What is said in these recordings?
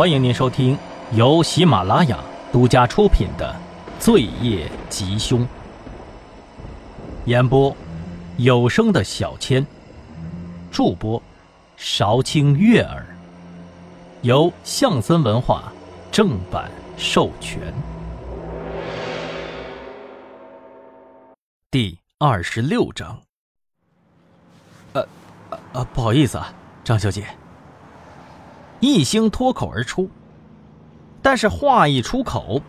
欢迎您收听由喜马拉雅独家出品的《罪业吉凶》，演播有声的小千，助播韶清悦耳，由象森文化正版授权。第二十六章。呃，呃，不好意思啊，张小姐。一星脱口而出，但是话一出口，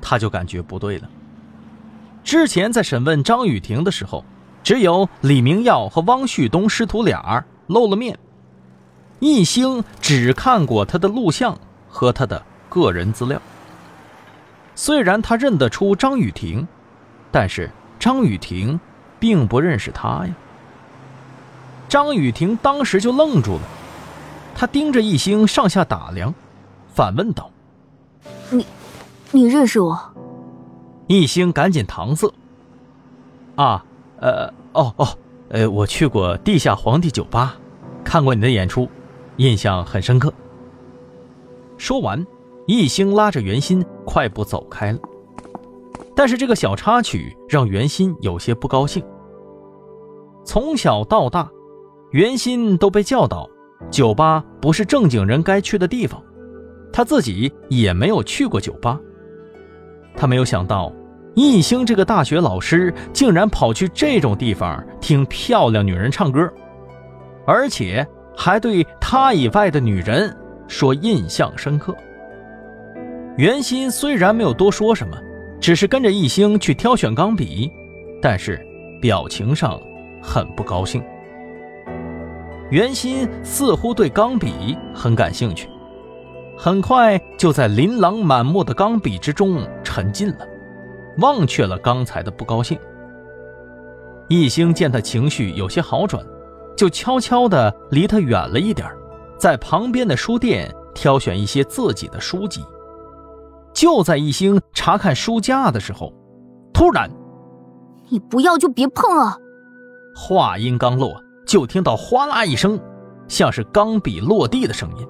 他就感觉不对了。之前在审问张雨婷的时候，只有李明耀和汪旭东师徒俩露了面，一星只看过他的录像和他的个人资料。虽然他认得出张雨婷，但是张雨婷并不认识他呀。张雨婷当时就愣住了。他盯着一星上下打量，反问道：“你，你认识我？”一星赶紧搪塞：“啊，呃，哦哦，呃，我去过地下皇帝酒吧，看过你的演出，印象很深刻。”说完，一星拉着袁心快步走开了。但是这个小插曲让袁心有些不高兴。从小到大，袁心都被教导。酒吧不是正经人该去的地方，他自己也没有去过酒吧。他没有想到，艺兴这个大学老师竟然跑去这种地方听漂亮女人唱歌，而且还对他以外的女人说印象深刻。袁鑫虽然没有多说什么，只是跟着艺兴去挑选钢笔，但是表情上很不高兴。袁心似乎对钢笔很感兴趣，很快就在琳琅满目的钢笔之中沉浸了，忘却了刚才的不高兴。一星见他情绪有些好转，就悄悄地离他远了一点，在旁边的书店挑选一些自己的书籍。就在一星查看书架的时候，突然：“你不要就别碰啊！”话音刚落。就听到哗啦一声，像是钢笔落地的声音。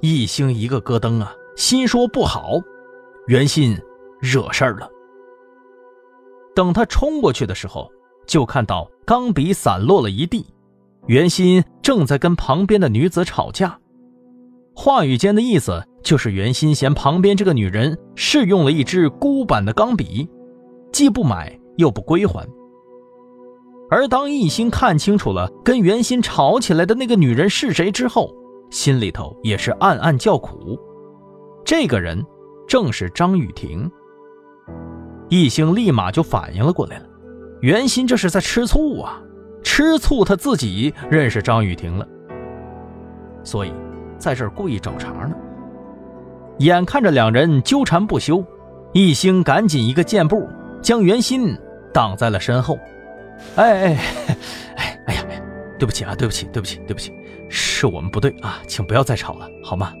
一星一个咯噔啊，心说不好，袁心惹事儿了。等他冲过去的时候，就看到钢笔散落了一地，袁心正在跟旁边的女子吵架。话语间的意思就是袁心嫌旁边这个女人试用了一支孤板的钢笔，既不买又不归还。而当一心看清楚了跟袁心吵起来的那个女人是谁之后，心里头也是暗暗叫苦。这个人正是张雨婷。一心立马就反应了过来了，袁心这是在吃醋啊，吃醋他自己认识张雨婷了，所以在这儿故意找茬呢。眼看着两人纠缠不休，一心赶紧一个箭步将袁心挡在了身后。哎哎哎哎呀！对不起啊，对不起，对不起，对不起，是我们不对啊，请不要再吵了，好吗？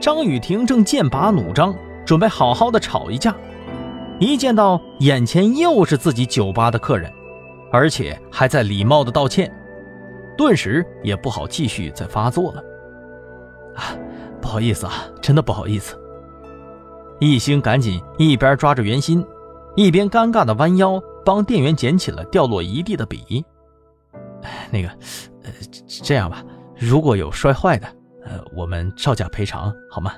张雨婷正剑拔弩张，准备好好的吵一架，一见到眼前又是自己酒吧的客人，而且还在礼貌的道歉，顿时也不好继续再发作了。啊，不好意思啊，真的不好意思。一星赶紧一边抓着袁心，一边尴尬的弯腰。帮店员捡起了掉落一地的笔。那个，呃，这样吧，如果有摔坏的，呃，我们照价赔偿，好吗？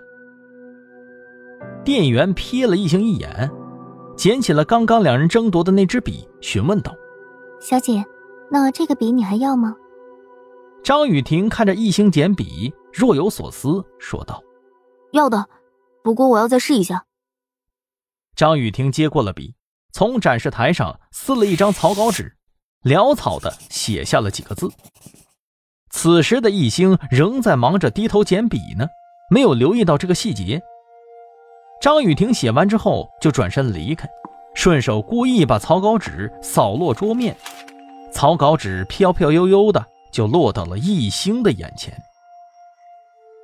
店员瞥了异性一眼，捡起了刚刚两人争夺的那支笔，询问道：“小姐，那这个笔你还要吗？”张雨婷看着异性捡笔，若有所思，说道：“要的，不过我要再试一下。”张雨婷接过了笔。从展示台上撕了一张草稿纸，潦草的写下了几个字。此时的易星仍在忙着低头捡笔呢，没有留意到这个细节。张雨婷写完之后就转身离开，顺手故意把草稿纸扫落桌面，草稿纸飘飘悠悠的就落到了易星的眼前。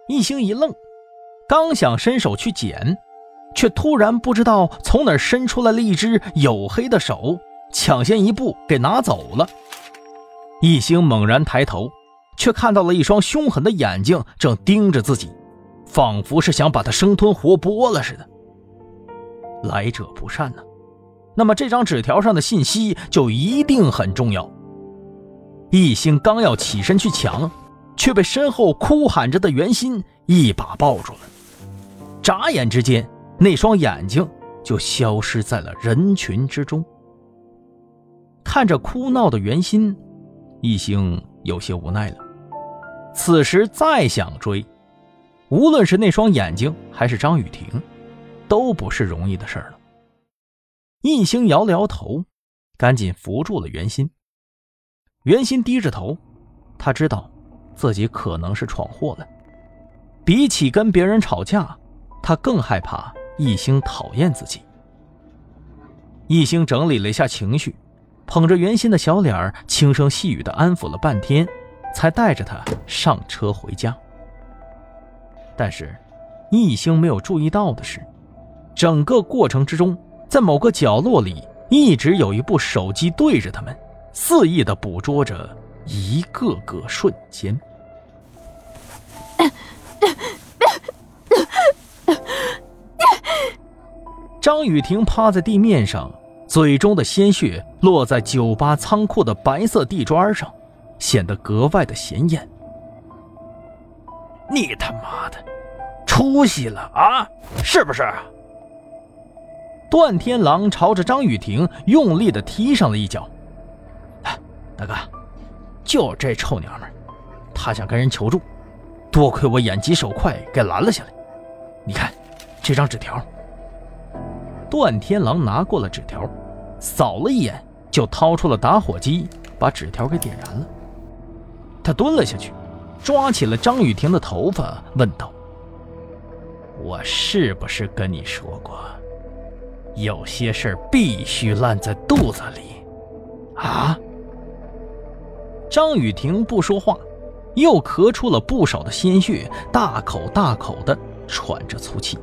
易星一愣，刚想伸手去捡。却突然不知道从哪伸出来了一只黝黑的手，抢先一步给拿走了。一星猛然抬头，却看到了一双凶狠的眼睛正盯着自己，仿佛是想把他生吞活剥了似的。来者不善呢，那么这张纸条上的信息就一定很重要。一心刚要起身去抢，却被身后哭喊着的袁心一把抱住了。眨眼之间，那双眼睛就消失在了人群之中。看着哭闹的袁心，一星有些无奈了。此时再想追，无论是那双眼睛还是张雨婷，都不是容易的事了。一星摇了摇头，赶紧扶住了袁心。袁心低着头，他知道自己可能是闯祸了。比起跟别人吵架，他更害怕一星讨厌自己。一星整理了一下情绪，捧着袁心的小脸儿，轻声细语的安抚了半天。才带着他上车回家。但是，一星没有注意到的是，整个过程之中，在某个角落里，一直有一部手机对着他们，肆意的捕捉着一个个瞬间。张雨婷趴在地面上，嘴中的鲜血落在酒吧仓库的白色地砖上。显得格外的显眼。你他妈的，出息了啊！是不是？段天狼朝着张雨婷用力的踢上了一脚。大哥，就这臭娘们儿，她想跟人求助，多亏我眼疾手快给拦了下来。你看，这张纸条。段天狼拿过了纸条，扫了一眼，就掏出了打火机，把纸条给点燃了。他蹲了下去，抓起了张雨婷的头发，问道：“我是不是跟你说过，有些事必须烂在肚子里？”啊！张雨婷不说话，又咳出了不少的鲜血，大口大口的喘着粗气。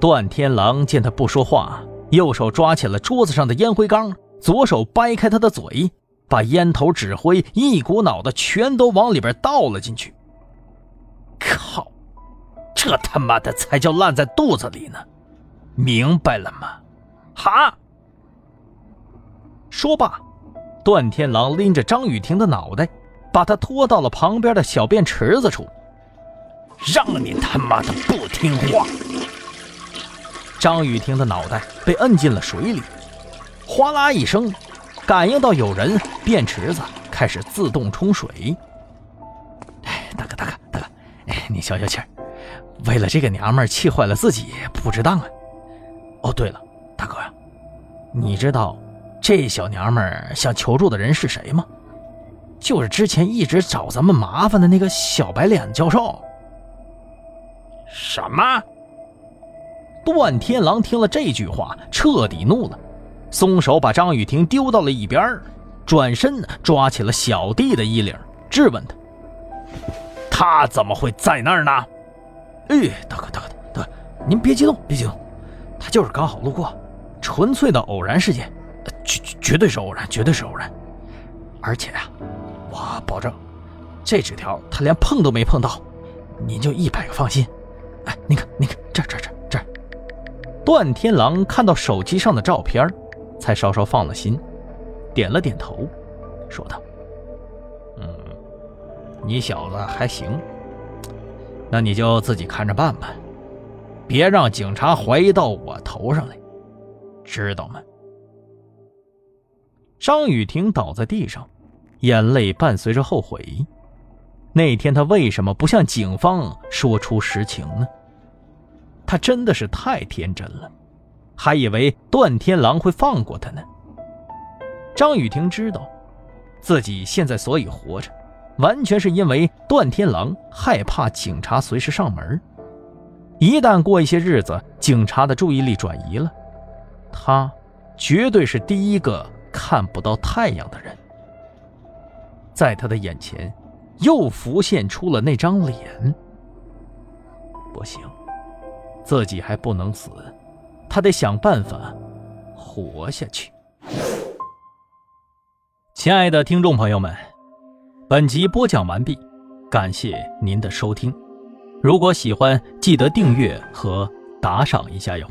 段天狼见他不说话，右手抓起了桌子上的烟灰缸，左手掰开他的嘴。把烟头、纸灰一股脑的全都往里边倒了进去。靠，这他妈的才叫烂在肚子里呢！明白了吗？哈！说罢，段天狼拎着张雨婷的脑袋，把她拖到了旁边的小便池子处。让你他妈的不听话！张雨婷的脑袋被摁进了水里，哗啦一声。感应到有人，便池子开始自动冲水。哎，大哥，大哥，大哥，哎，你消消气儿，为了这个娘们儿气坏了自己不值当啊！哦，对了，大哥，你知道这小娘们儿想求助的人是谁吗？就是之前一直找咱们麻烦的那个小白脸教授。什么？段天狼听了这句话，彻底怒了。松手把张雨婷丢到了一边，转身抓起了小弟的衣领，质问他：“他怎么会在那儿呢？”“哎，大哥，大哥，大哥，您别激动，别激动，他就是刚好路过，纯粹的偶然事件，绝绝对是偶然，绝对是偶然。而且啊，我保证，这纸条他连碰都没碰到，您就一百个放心。哎，您看，您看，这这这。”段天狼看到手机上的照片。才稍稍放了心，点了点头，说道：“嗯，你小子还行，那你就自己看着办吧，别让警察怀疑到我头上来，知道吗？”张雨婷倒在地上，眼泪伴随着后悔。那天他为什么不向警方说出实情呢？他真的是太天真了。还以为段天狼会放过他呢。张雨婷知道，自己现在所以活着，完全是因为段天狼害怕警察随时上门。一旦过一些日子，警察的注意力转移了，他绝对是第一个看不到太阳的人。在他的眼前，又浮现出了那张脸。不行，自己还不能死。他得想办法活下去。亲爱的听众朋友们，本集播讲完毕，感谢您的收听。如果喜欢，记得订阅和打赏一下哟。